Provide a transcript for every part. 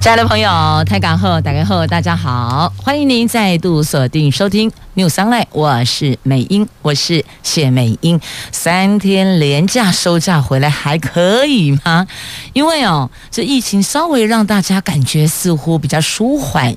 亲爱的朋友，台港后打开后，大家好，欢迎您再度锁定收听 New Sunlight 我是美英，我是谢美英。三天连假收假回来还可以吗？因为哦，这疫情稍微让大家感觉似乎比较舒缓，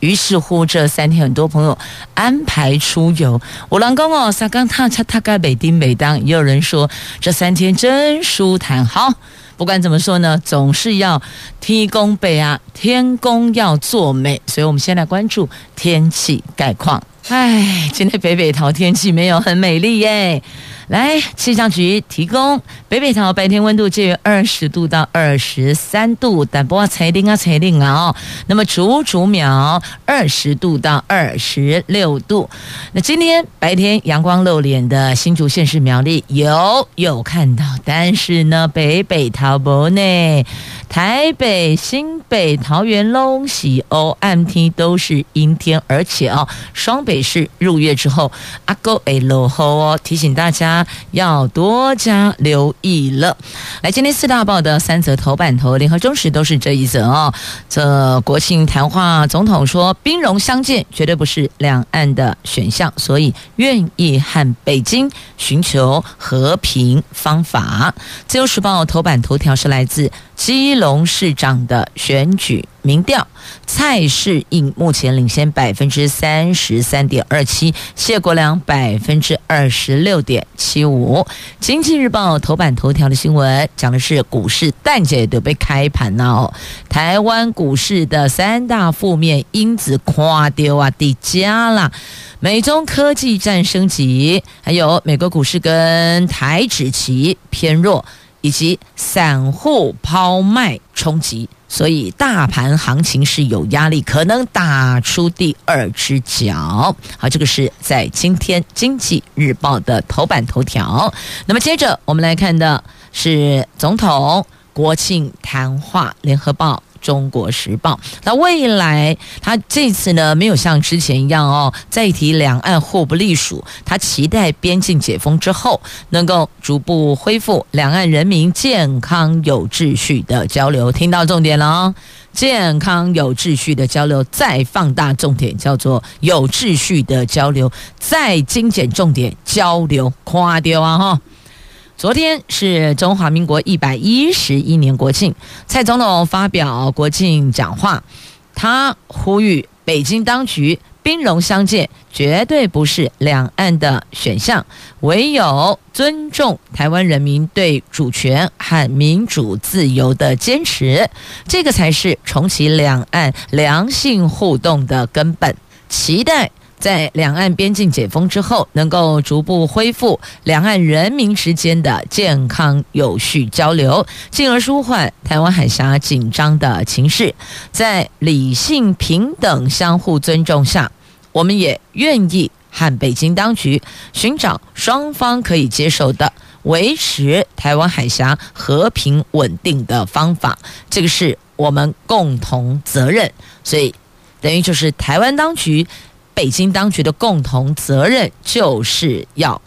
于是乎这三天很多朋友安排出游。我老公哦，沙刚踏恰踏个美丁每当，也有人说这三天真舒坦。好。不管怎么说呢，总是要天公被啊，天公要作美，所以我们先来关注天气概况。哎，今天北北桃天气没有很美丽耶。来，气象局提供北北桃白天温度介于二十度到二十三度，但不要彩铃啊彩铃啊哦。那么竹竹苗二十度到二十六度。那今天白天阳光露脸的新竹县市苗栗有有看到，但是呢北北桃不呢，台北新北桃园龙喜欧暗天都是阴天，而且哦双北市入夜之后阿哥会落后哦，提醒大家。要多加留意了。来，今天四大报的三则头版头，联合中时都是这一则哦。这国庆谈话，总统说，兵戎相见绝对不是两岸的选项，所以愿意和北京寻求和平方法。自由时报头版头条是来自基隆市长的选举。民调，蔡适应目前领先百分之三十三点二七，谢国梁百分之二十六点七五。经济日报头版头条的新闻讲的是股市蛋姐都被开盘了哦，台湾股市的三大负面因子垮掉啊，跌加了，美中科技战升级，还有美国股市跟台指期偏弱，以及散户抛卖冲击。所以大盘行情是有压力，可能打出第二只脚。好，这个是在今天《经济日报》的头版头条。那么接着我们来看的是总统国庆谈话，《联合报》。中国时报，那未来他这次呢，没有像之前一样哦，再提两岸互不隶属，他期待边境解封之后，能够逐步恢复两岸人民健康有秩序的交流。听到重点了哦，健康有秩序的交流，再放大重点叫做有秩序的交流，再精简重点交流，夸掉啊哈。昨天是中华民国一百一十一年国庆，蔡总统发表国庆讲话，他呼吁北京当局兵戎相见绝对不是两岸的选项，唯有尊重台湾人民对主权和民主自由的坚持，这个才是重启两岸良性互动的根本。期待。在两岸边境解封之后，能够逐步恢复两岸人民之间的健康有序交流，进而舒缓台湾海峡紧张的情势。在理性、平等、相互尊重下，我们也愿意和北京当局寻找双方可以接受的维持台湾海峡和平稳定的方法。这个是我们共同责任，所以等于就是台湾当局。北京当局的共同责任就是要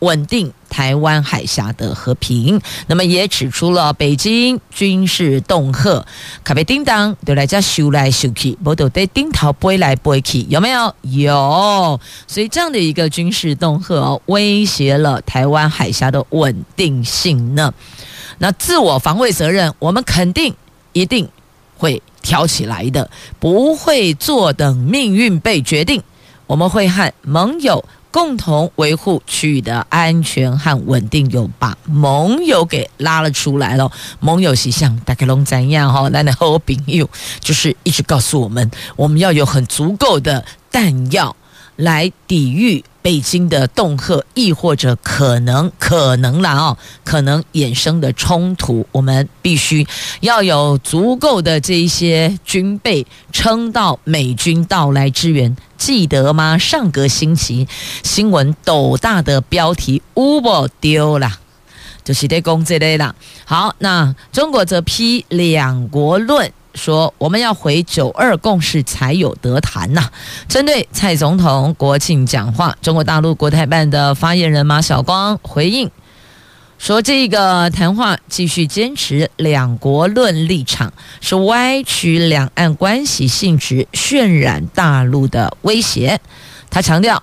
稳定台湾海峡的和平。那么也指出了北京军事恫吓，卡被叮当都来家修来修去，不都得叮头飞来飞去，有没有？有。所以这样的一个军事恫吓，威胁了台湾海峡的稳定性呢。那自我防卫责任，我们肯定一定会挑起来的，不会坐等命运被决定。我们会和盟友共同维护区域的安全和稳定，有把盟友给拉了出来了。盟友是像大概龙怎样哈？那的好朋友就是一直告诉我们，我们要有很足够的弹药来抵御。北京的恫吓，亦或者可能可能啦哦，可能衍生的冲突，我们必须要有足够的这一些军备，撑到美军到来支援。记得吗？上个星期新闻斗大的标题，乌波丢了。就是在攻这类啦。好，那中国则批两国论。说我们要回九二共识才有得谈呐、针对蔡总统国庆讲话，中国大陆国台办的发言人马晓光回应说：“这个谈话继续坚持两国论立场，是歪曲两岸关系性质，渲染大陆的威胁。”他强调，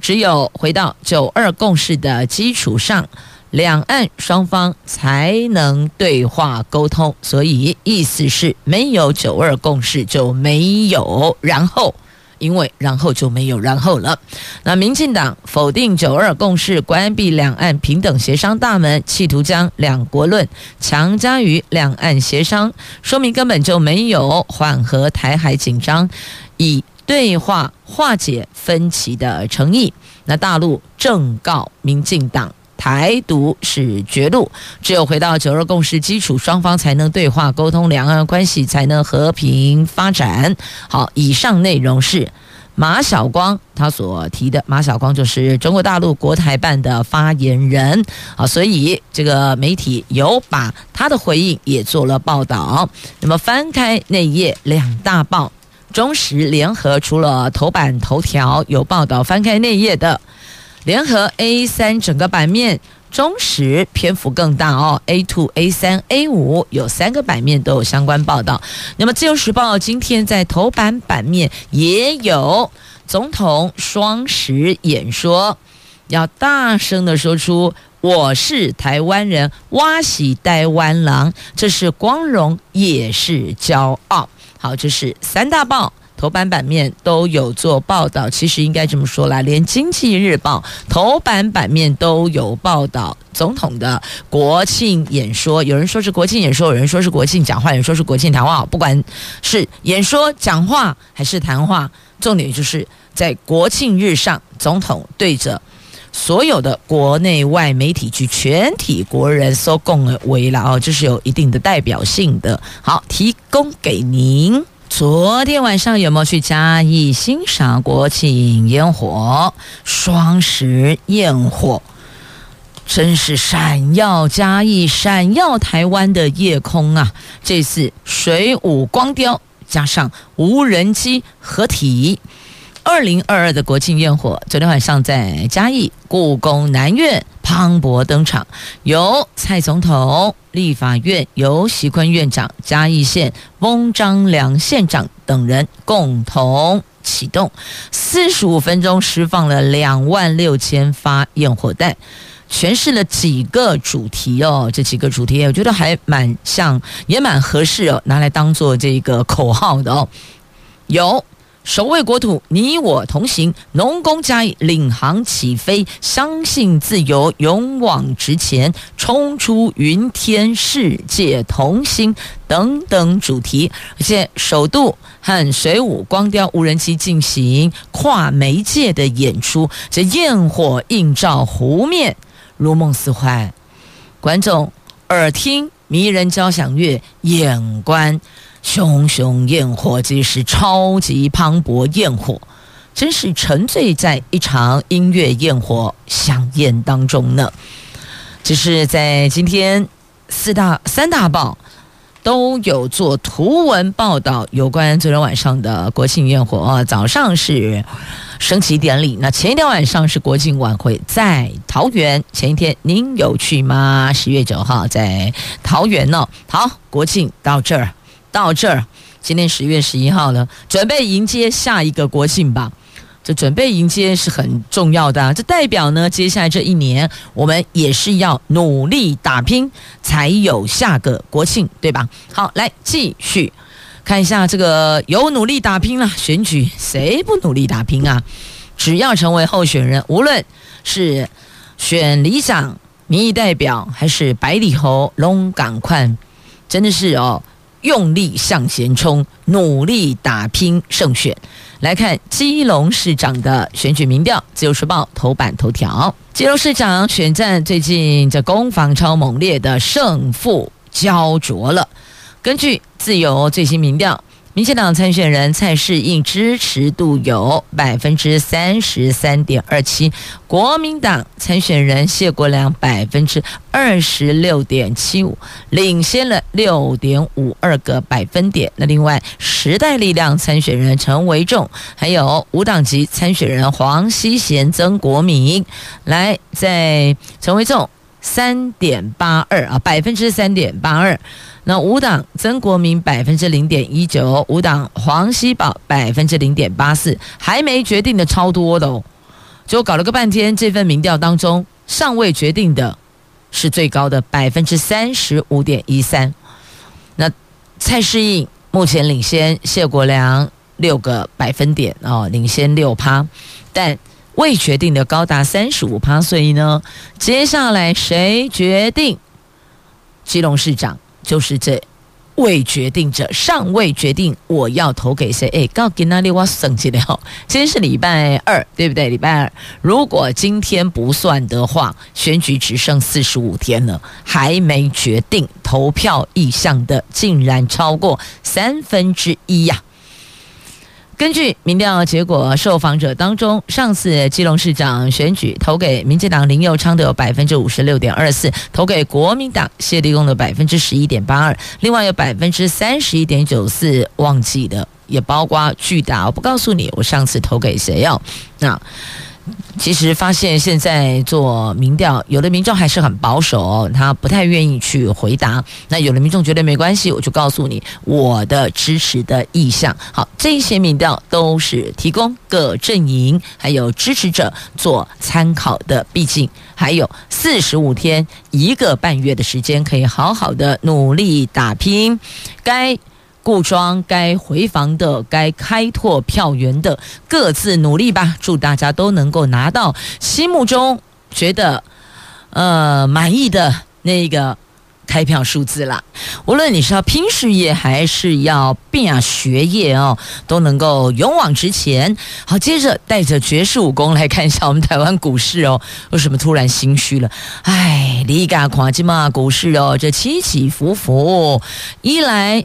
只有回到九二共识的基础上。两岸双方才能对话沟通，所以意思是没有九二共识就没有然后，因为然后就没有然后了。那民进党否定九二共识，关闭两岸平等协商大门，企图将两国论强加于两岸协商，说明根本就没有缓和台海紧张，以对话化解分歧的诚意。那大陆正告民进党。台独是绝路，只有回到九二共识基础，双方才能对话沟通，两岸关系才能和平发展。好，以上内容是马晓光他所提的，马晓光就是中国大陆国台办的发言人。好，所以这个媒体有把他的回应也做了报道。那么翻开内页两大报，中时联合除了头版头条有报道，翻开内页的。联合 A 三整个版面，中时篇幅更大哦。A two、A 三、A 五有三个版面都有相关报道。那么自由时报今天在头版版面也有总统双十演说，要大声地说出“我是台湾人，我是台湾人”，这是光荣也是骄傲。好，这是三大报。头版版面都有做报道，其实应该这么说啦，连《经济日报》头版版面都有报道总统的国庆演说。有人说是国庆演说，有人说是国庆讲话，有人说是国庆谈话。不管是演说、讲话还是谈话，重点就是在国庆日上，总统对着所有的国内外媒体及全体国人所共为了哦，这是有一定的代表性的。好，提供给您。昨天晚上有没有去嘉义欣赏国庆烟火？双十焰火真是闪耀嘉义、闪耀台湾的夜空啊！这次水舞光雕加上无人机合体。二零二二的国庆焰火，昨天晚上在嘉义故宫南院磅礴登场，由蔡总统、立法院由席坤院长、嘉义县翁章良县长等人共同启动，四十五分钟释放了两万六千发焰火弹，诠释了几个主题哦，这几个主题我觉得还蛮像，也蛮合适哦，拿来当做这个口号的哦，有。守卫国土，你我同行；农工嘉义领航起飞，相信自由，勇往直前，冲出云天，世界同心等等主题。而且首度和水舞光雕无人机进行跨媒介的演出，这焰火映照湖面，如梦似幻。观众耳听迷人交响乐，眼观。熊熊焰火，即是超级磅礴焰火，真是沉醉在一场音乐焰火香艳当中呢。只是在今天四大三大报都有做图文报道，有关昨天晚上的国庆焰火。早上是升旗典礼，那前一天晚上是国庆晚会，在桃园。前一天您有去吗？十月九号在桃园呢。好，国庆到这儿。到这儿，今天十月十一号了，准备迎接下一个国庆吧。这准备迎接是很重要的啊，这代表呢，接下来这一年我们也是要努力打拼，才有下个国庆，对吧？好，来继续看一下这个有努力打拼了，选举谁不努力打拼啊？只要成为候选人，无论是选里长、民意代表，还是百里侯、龙港宽，真的是哦。用力向前冲，努力打拼胜选。来看基隆市长的选举民调，《自由时报》头版头条：基隆市长选战最近这攻防超猛烈的胜负焦灼了。根据自由最新民调，民进党参选人蔡适应支持度有百分之三十三点二七，国民党参选人谢国梁百分之二十六点七五，领先了六点五二个百分点。那另外，时代力量参选人陈维仲，还有无党籍参选人黄希贤、曾国铭，来在陈维仲。三点八二啊，百分之三点八二。那五党曾国铭百分之零点一九，五党黄熙宝百分之零点八四，还没决定的超多的哦。就搞了个半天，这份民调当中尚未决定的是最高的百分之三十五点一三。那蔡适应目前领先谢国梁六个百分点哦，领先六趴，但。未决定的高达三十五趴，所以呢，接下来谁决定基隆市长，就是这未决定者，尚未决定我要投给谁。哎，告给那里我省级了。今天是礼拜二，对不对？礼拜二，如果今天不算的话，选举只剩四十五天了，还没决定投票意向的，竟然超过三分之一呀！根据民调结果，受访者当中，上次基隆市长选举投给民进党林佑昌的有百分之五十六点二四，投给国民党谢立功的百分之十一点八二，另外有百分之三十一点九四忘记的，也包括巨大。我不告诉你，我上次投给谁哦那。其实发现现在做民调，有的民众还是很保守，他不太愿意去回答。那有的民众觉得没关系，我就告诉你我的支持的意向。好，这些民调都是提供各阵营还有支持者做参考的。毕竟还有四十五天，一个半月的时间，可以好好的努力打拼。该。固桩该回防的，该开拓票源的，各自努力吧。祝大家都能够拿到心目中觉得呃满意的那个开票数字啦。无论你是要拼事业还是要拼学业哦，都能够勇往直前。好，接着带着绝世武功来看一下我们台湾股市哦，为什么突然心虚了？哎，你敢看这嘛股市哦，这起起伏伏，一来。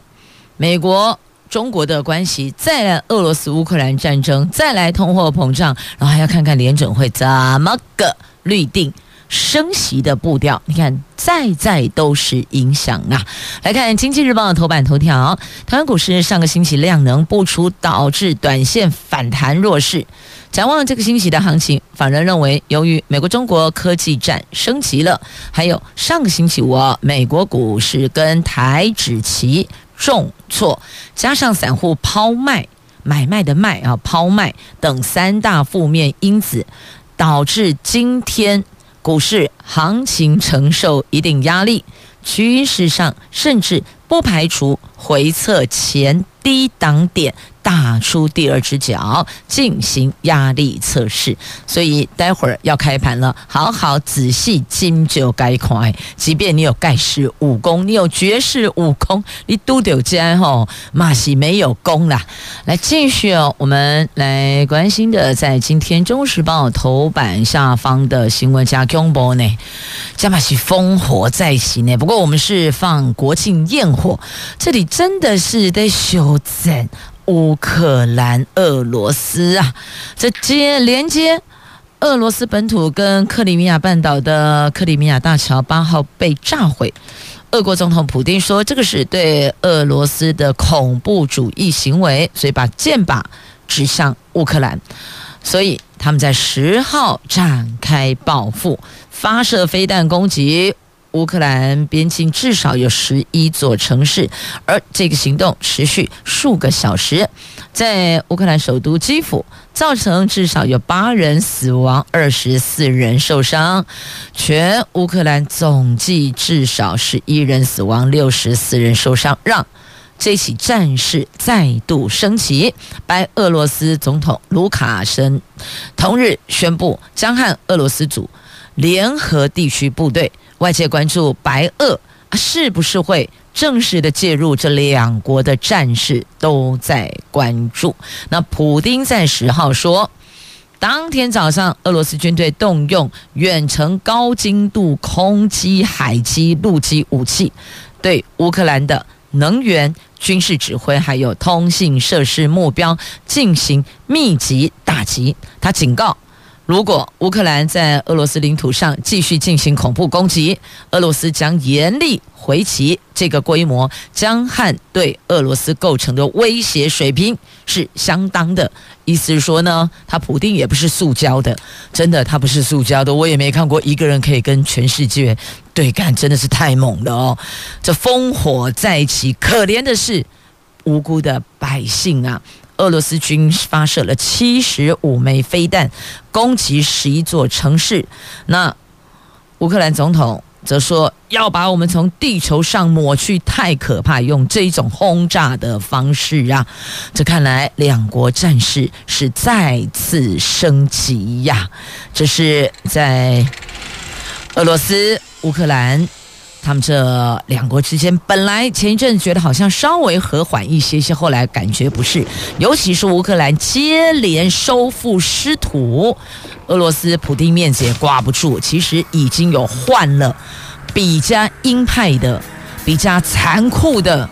美国、中国的关系，再来俄罗斯乌克兰战争，再来通货膨胀，然后还要看看联准会怎么个律定升息的步调。你看，再再都是影响啊！来看《经济日报》的头版头条：台湾股市上个星期量能不出，导致短线反弹弱势。展望这个星期的行情，法人认为，由于美国、中国科技战升级了，还有上个星期五美国股市跟台指期。重挫，加上散户抛卖、买卖的卖啊，抛卖等三大负面因子，导致今天股市行情承受一定压力，趋势上甚至不排除回测前低档点。打出第二只脚，进行压力测试，所以待会儿要开盘了，好好仔细精就该快。即便你有盖世武功，你有绝世武功，你都得加吼，马西没有功啦。来继续哦，我们来关心的，在今天《中时报》头版下方的新闻加恐怖呢，加马西烽火再起呢。不过我们是放国庆焰火，这里真的是得修正。乌克兰、俄罗斯啊，这接连接俄罗斯本土跟克里米亚半岛的克里米亚大桥八号被炸毁。俄国总统普丁说，这个是对俄罗斯的恐怖主义行为，所以把箭靶指向乌克兰。所以他们在十号展开报复，发射飞弹攻击。乌克兰边境至少有十一座城市，而这个行动持续数个小时，在乌克兰首都基辅造成至少有八人死亡，二十四人受伤。全乌克兰总计至少十一人死亡，六十四人受伤，让这起战事再度升级。白俄罗斯总统卢卡申同日宣布，将和俄罗斯组联合地区部队。外界关注白俄是不是会正式的介入这两国的战事，都在关注。那普丁在十号说，当天早上俄罗斯军队动用远程高精度空击、海基、陆基武器，对乌克兰的能源、军事指挥还有通信设施目标进行密集打击。他警告。如果乌克兰在俄罗斯领土上继续进行恐怖攻击，俄罗斯将严厉回击。这个规模将和对俄罗斯构成的威胁水平是相当的。意思是说呢，他普丁也不是塑胶的，真的，他不是塑胶的。我也没看过一个人可以跟全世界对干，真的是太猛了哦！这烽火再起，可怜的是无辜的百姓啊！俄罗斯军发射了七十五枚飞弹，攻击十一座城市。那乌克兰总统则说要把我们从地球上抹去，太可怕，用这种轰炸的方式啊！这看来两国战事是再次升级呀。这是在俄罗斯、乌克兰。他们这两国之间本来前一阵觉得好像稍微和缓一些些，后来感觉不是，尤其是乌克兰接连收复失土，俄罗斯土地面积也挂不住，其实已经有换了比较鹰派的、比较残酷的。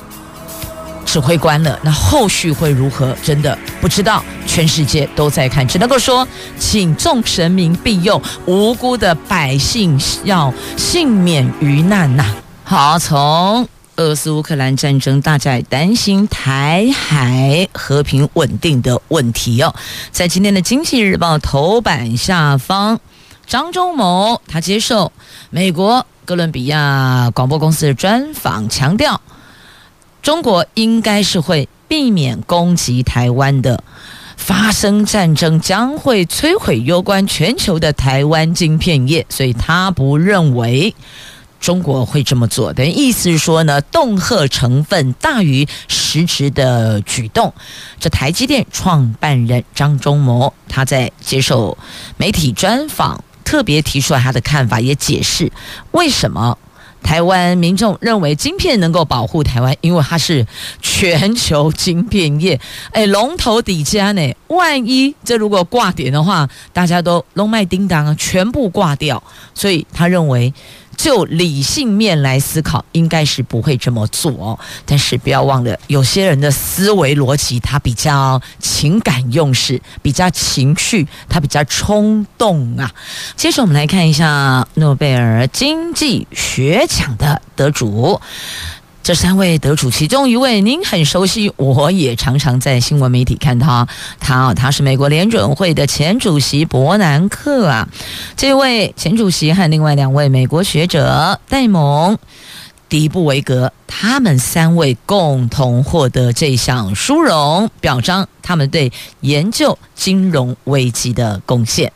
指挥官了，那后续会如何？真的不知道，全世界都在看，只能够说，请众神明庇佑，无辜的百姓要幸免于难呐、好，从俄罗斯乌克兰战争，大家也担心台海和平稳定的问题哦。在今天的《经济日报》头版下方，张忠谋他接受美国哥伦比亚广播公司的专访，强调。中国应该是会避免攻击台湾的，发生战争将会摧毁攸关全球的台湾晶片业，所以他不认为中国会这么做。等于意思是说呢，恫吓成分大于实质的举动。这台积电创办人张忠谋他在接受媒体专访，特别提出了他的看法，也解释为什么。台湾民众认为晶片能够保护台湾，因为它是全球晶片业，哎，龙头底家呢。万一这如果挂点的话，大家都龙脉叮当啊，全部挂掉。所以他认为。就理性面来思考，应该是不会这么做哦。但是不要忘了，有些人的思维逻辑他比较情感用事，比较情绪，他比较冲动啊。接着我们来看一下诺贝尔经济学奖的得主。这三位得主，其中一位您很熟悉，我也常常在新闻媒体看他。他他是美国联准会的前主席伯南克啊。这位前主席和另外两位美国学者戴蒙、迪布维格，他们三位共同获得这项殊荣，表彰他们对研究金融危机的贡献。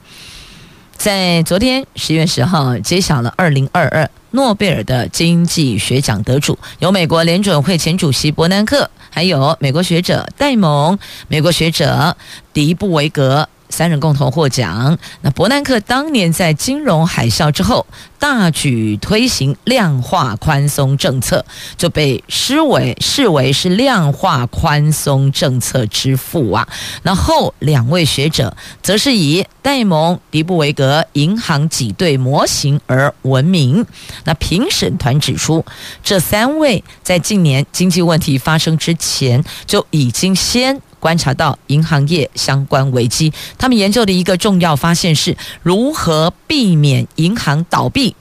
在昨天十月十号揭晓了二零二二诺贝尔的经济学奖得主，有美国联准会前主席伯南克，还有美国学者戴蒙、美国学者迪布维格。三人共同获奖。那伯南克当年在金融海啸之后大举推行量化宽松政策，就被视为视为是量化宽松政策之父啊。那后两位学者则是以戴蒙、迪布维格银行挤兑模型而闻名。那评审团指出，这三位在近年经济问题发生之前就已经先。观察到银行业相关危机，他们研究的一个重要发现是如何避免银行倒闭，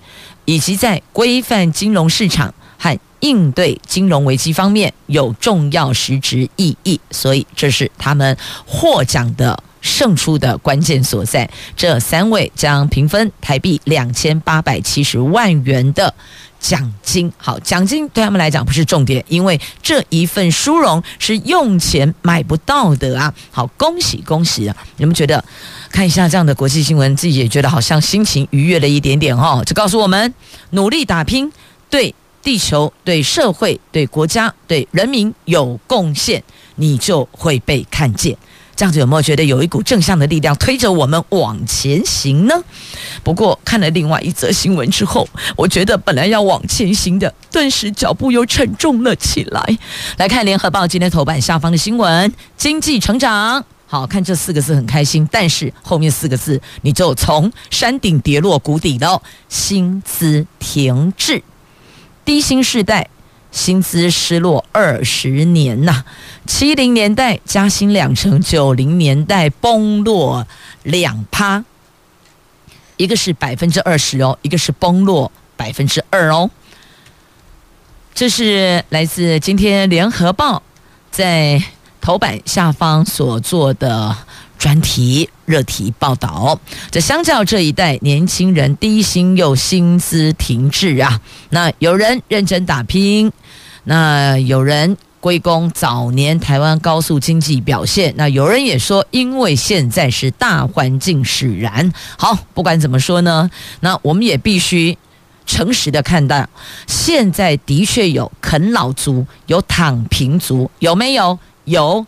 以及在规范金融市场和应对金融危机方面有重要实质意义。所以，这是他们获奖的胜出的关键所在。这三位将平分台币两千八百七十万元的。奖金好，奖金对他们来讲不是重点，因为这一份殊荣是用钱买不到的啊！好，恭喜恭喜啊！你们觉得看一下这样的国际新闻，自己也觉得好像心情愉悦了一点点哦。就告诉我们，努力打拼，对地球、对社会、对国家、对人民有贡献，你就会被看见。这样子有没有觉得有一股正向的力量推着我们往前行呢？不过看了另外一则新闻之后，我觉得本来要往前行的，顿时脚步又沉重了起来。来看联合报今天头版下方的新闻：经济成长，好看这四个字很开心，但是后面四个字你就从山顶跌落谷底了。薪资停滞，低薪世代薪资失落二十年呐，七零年代加薪两成，九零年代崩落两趴，一个是百分之二十哦，一个是崩落百分之二哦。这是来自今天联合报在头版下方所做的专题。热题报道。这相较这一代年轻人低薪又薪资停滞啊，那有人认真打拼。那有人归功早年台湾高速经济表现，那有人也说，因为现在是大环境使然。好，不管怎么说呢，那我们也必须诚实的看待，现在的确有啃老族，有躺平族，有没有？有。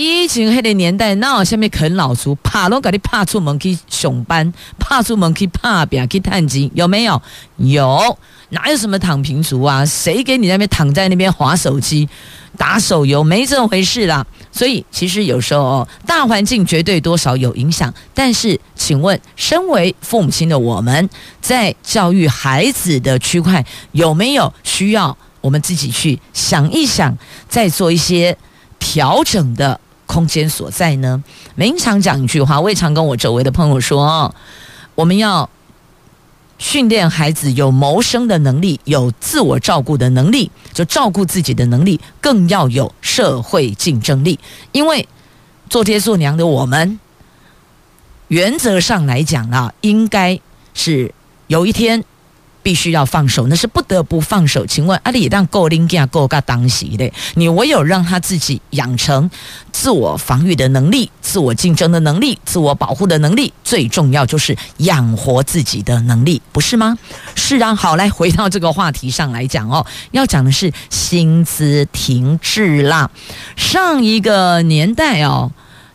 以前那个年代，那有下面啃老族，怕拢给你怕出门去上班，怕出门去打拼去探亲，有没有？有。哪有什么躺平族啊？谁给你那边躺在那边划手机、打手游？没这回事啦。所以其实有时候哦，大环境绝对多少有影响。但是，请问，身为父母亲的我们，在教育孩子的区块，有没有需要我们自己去想一想，再做一些调整的空间所在呢？每一常讲一句话，我也常跟我周围的朋友说哦，我们要。训练孩子有谋生的能力，有自我照顾的能力，就照顾自己的能力，更要有社会竞争力。因为做爹做娘的我们，原则上来讲啊，应该是有一天。必须要放手，那是不得不放手。请问阿里当够拎架够噶当时的，你唯有让他自己养成自我防御的能力、自我竞争的能力、自我保护的能力，最重要就是养活自己的能力，不是吗？是啊，好，来回到这个话题上来讲哦，要讲的是薪资停滞啦，上一个年代哦。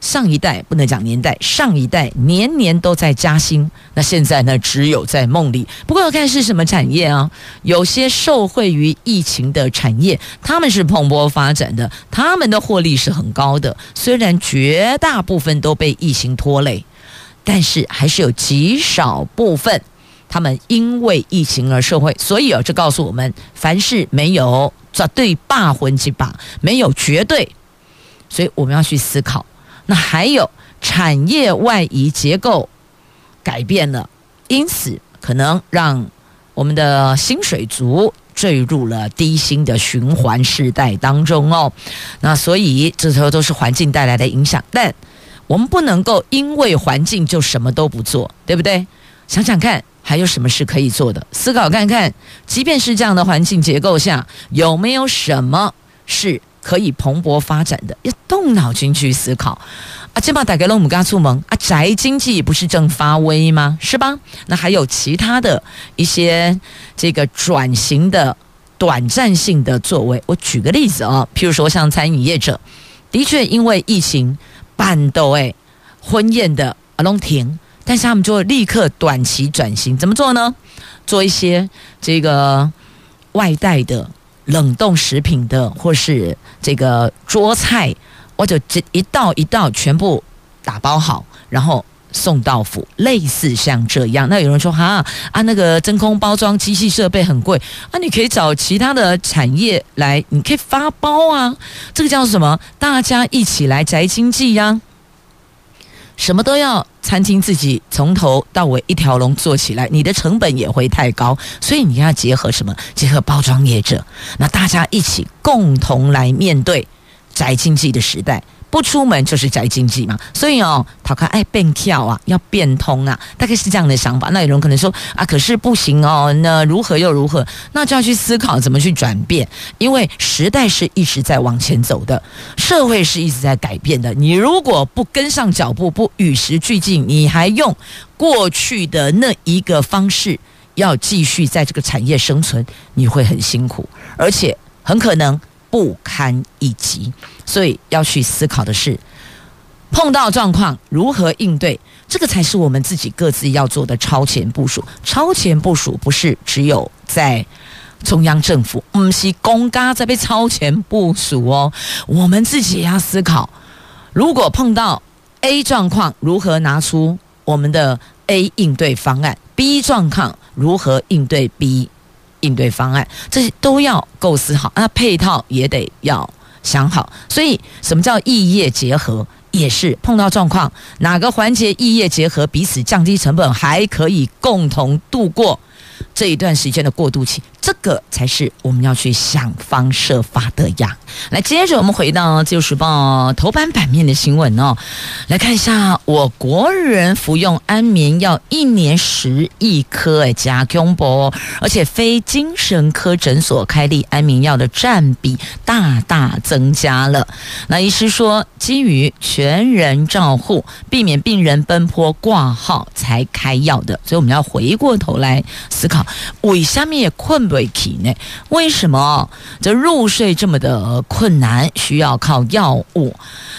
上一代不能讲年代，上一代年年都在加薪，那现在呢，只有在梦里。不过要看是什么产业啊，有些受惠于疫情的产业，他们是蓬勃发展的，他们的获利是很高的。虽然绝大部分都被疫情拖累，但是还是有极少部分他们因为疫情而受惠。所以啊，这告诉我们，凡事没有绝对霸魂之霸，没有绝对，所以我们要去思考。那还有产业外移结构改变了，因此可能让我们的薪水族坠入了低薪的循环世代当中哦。那所以这时候都是环境带来的影响，但我们不能够因为环境就什么都不做，对不对？想想看，还有什么是可以做的？思考看看，即便是这样的环境结构下，有没有什么是？可以蓬勃发展的，要动脑筋去思考啊！今把打开了，我们刚出门啊，宅经济不是正发威吗？是吧？那还有其他的一些这个转型的短暂性的作为。我举个例子啊，譬如说像餐饮业者，的确因为疫情办到诶婚宴的啊拢停，但是他们就会立刻短期转型，怎么做呢？做一些这个外带的。冷冻食品的，或是这个桌菜，我就这一道一道全部打包好，然后送到府，类似像这样。那有人说哈啊，那个真空包装机器设备很贵啊，你可以找其他的产业来，你可以发包啊，这个叫什么？大家一起来宅经济呀。什么都要餐厅自己从头到尾一条龙做起来，你的成本也会太高，所以你要结合什么？结合包装业者，那大家一起共同来面对宅经济的时代。不出门就是宅经济嘛，所以哦，他看爱变跳啊，要变通啊，大概是这样的想法。那有人可能说啊，可是不行哦，那如何又如何？那就要去思考怎么去转变，因为时代是一直在往前走的，社会是一直在改变的。你如果不跟上脚步，不与时俱进，你还用过去的那一个方式要继续在这个产业生存，你会很辛苦，而且很可能。不堪一击，所以要去思考的是，碰到状况如何应对，这个才是我们自己各自要做的超前部署。超前部署不是只有在中央政府，不是公家在被超前部署哦，我们自己也要思考，如果碰到 A 状况，如何拿出我们的 A 应对方案，B 状况如何应对 B。应对方案，这些都要构思好，那配套也得要想好。所以，什么叫异业结合？也是碰到状况，哪个环节异业结合，彼此降低成本，还可以共同度过这一段时间的过渡期。这个才是我们要去想方设法的呀。来，接着我们回到《自由时报》头版版面的新闻哦，来看一下我国人服用安眠药一年十亿颗，哎，加恐怖，而且非精神科诊所开立安眠药的占比大大增加了。那医师说，基于全人照护，避免病人奔波挂号才开药的，所以我们要回过头来思考，为什么也困不？起呢为什么这入睡这么的困难？需要靠药物？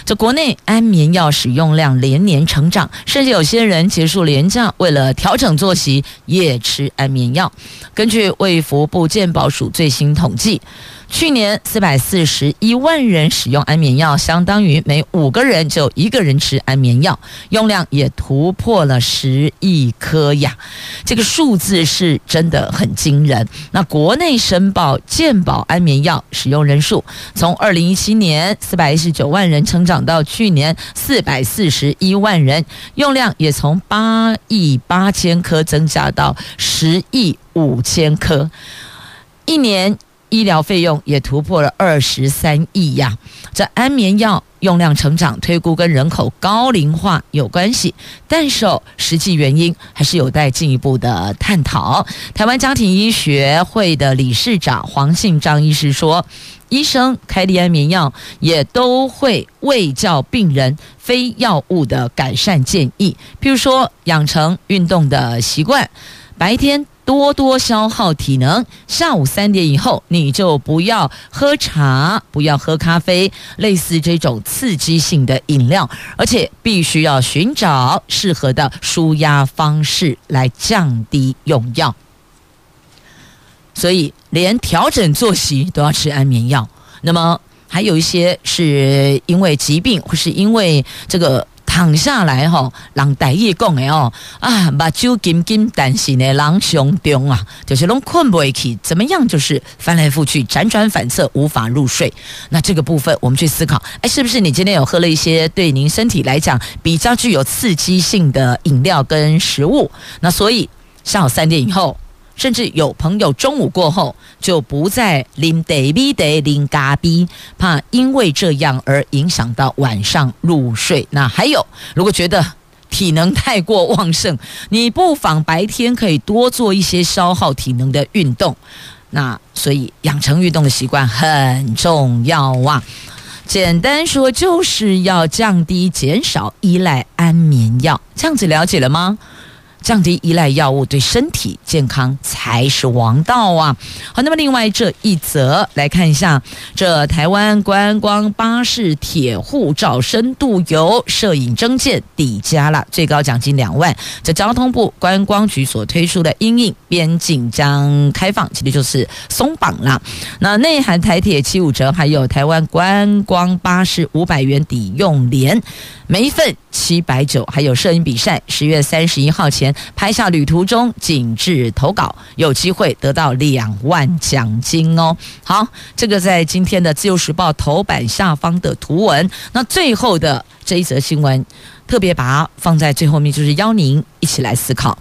这国内安眠药使用量连年成长，甚至有些人结束连假，为了调整作息，也吃安眠药。根据卫福部健保署最新统计。去年四百四十一万人使用安眠药，相当于每五个人就一个人吃安眠药，用量也突破了十亿颗呀！这个数字是真的很惊人。那国内申报健保安眠药使用人数，从二零一七年四百一十九万人成长到去年四百四十一万人，用量也从八亿八千颗增加到十亿五千颗，一年。医疗费用也突破了二十三亿呀！这安眠药用量成长，推估跟人口高龄化有关系，但是实际原因还是有待进一步的探讨。台湾家庭医学会的理事长黄信章医师说，医生开立安眠药也都会卫教病人非药物的改善建议，譬如说养成运动的习惯，白天。多多消耗体能，下午三点以后你就不要喝茶，不要喝咖啡，类似这种刺激性的饮料，而且必须要寻找适合的舒压方式来降低用药。所以连调整作息都要吃安眠药。那么还有一些是因为疾病，或是因为这个。躺下来吼，人台语讲的哦啊，目睭金金，但是呢，人上中啊，就是拢困不起，怎么样？就是翻来覆去，辗转反侧，无法入睡。那这个部分，我们去思考，哎，是不是你今天有喝了一些对您身体来讲比较具有刺激性的饮料跟食物？那所以下午三点以后。甚至有朋友中午过后就不再啉茶、米茶、啉咖啡，怕因为这样而影响到晚上入睡。那还有，如果觉得体能太过旺盛，你不妨白天可以多做一些消耗体能的运动。那所以养成运动的习惯很重要啊。简单说，就是要降低、减少依赖安眠药。这样子了解了吗？降低依赖药物，对身体健康才是王道啊！好，那么另外这一则来看一下，这台湾观光巴士铁护照深度游摄影证件抵加了，最高奖金两万。这交通部观光局所推出的因应边境将开放，其实就是松绑了。那内含台铁七五折，还有台湾观光巴士五百元抵用联。每一份七百九，还有摄影比赛，十月三十一号前拍下旅途中景致投稿，有机会得到两万奖金哦。好，这个在今天的自由时报头版下方的图文。那最后的这一则新闻，特别把它放在最后面，就是邀您一起来思考。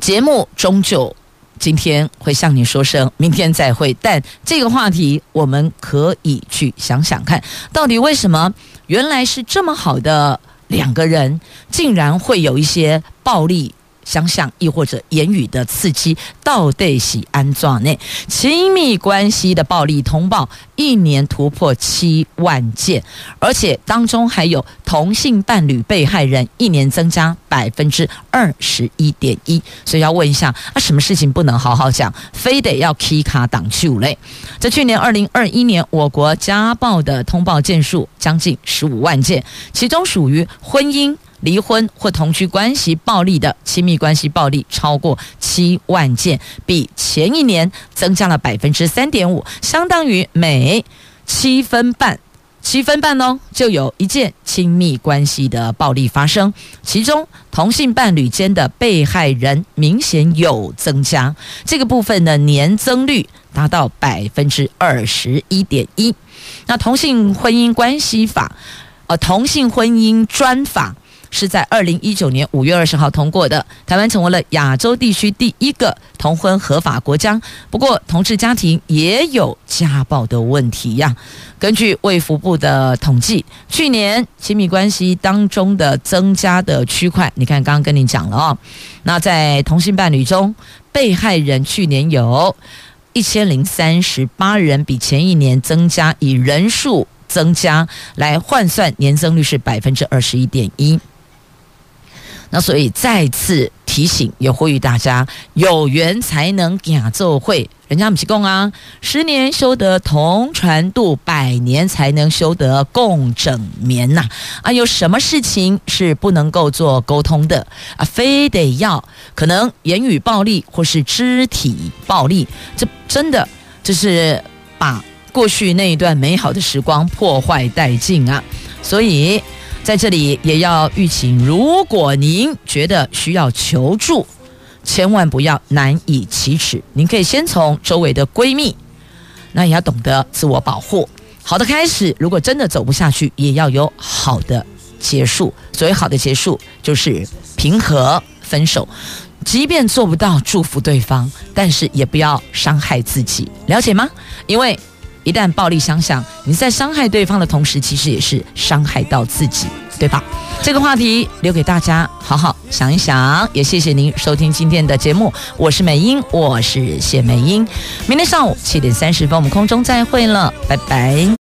节目终究今天会向你说声明天再会，但这个话题我们可以去想想看，到底为什么？原来是这么好的两个人，竟然会有一些暴力。想想，亦或者言语的刺激，到底是安怎呢？亲密关系的暴力通报一年突破七万件，而且当中还有同性伴侣被害人一年增加百分之二十一点一。所以要问一下，啊，什么事情不能好好讲，非得要 K 卡挡住嘞？在去年二零二一年，我国家暴的通报件数将近十五万件，其中属于婚姻。离婚或同居关系暴力的亲密关系暴力超过七万件，比前一年增加了百分之三点五，相当于每七分半七分半哦，就有一件亲密关系的暴力发生，其中同性伴侣间的被害人明显有增加，这个部分的年增率达到百分之二十一点一。那同性婚姻关系法，呃，同性婚姻专法。是在二零一九年五月二十号通过的，台湾成为了亚洲地区第一个同婚合法国家。不过，同志家庭也有家暴的问题呀。根据卫福部的统计，去年亲密关系当中的增加的区块，你看刚刚跟你讲了哦。那在同性伴侣中，被害人去年有一千零三十八人，比前一年增加，以人数增加来换算，年增率是百分之二十一点一。那所以再次提醒，也呼吁大家有缘才能雅奏会，人家不是共啊，十年修得同船渡，百年才能修得共枕眠呐啊，啊！有什么事情是不能够做沟通的啊？非得要可能言语暴力或是肢体暴力，这真的就是把过去那一段美好的时光破坏殆尽啊！所以。在这里也要预请，如果您觉得需要求助，千万不要难以启齿。您可以先从周围的闺蜜，那也要懂得自我保护。好的开始，如果真的走不下去，也要有好的结束。所谓好的结束，就是平和分手。即便做不到祝福对方，但是也不要伤害自己，了解吗？因为。一旦暴力相向，你在伤害对方的同时，其实也是伤害到自己，对吧？这个话题留给大家好好想一想。也谢谢您收听今天的节目，我是美英，我是谢美英。明天上午七点三十分，我们空中再会了，拜拜。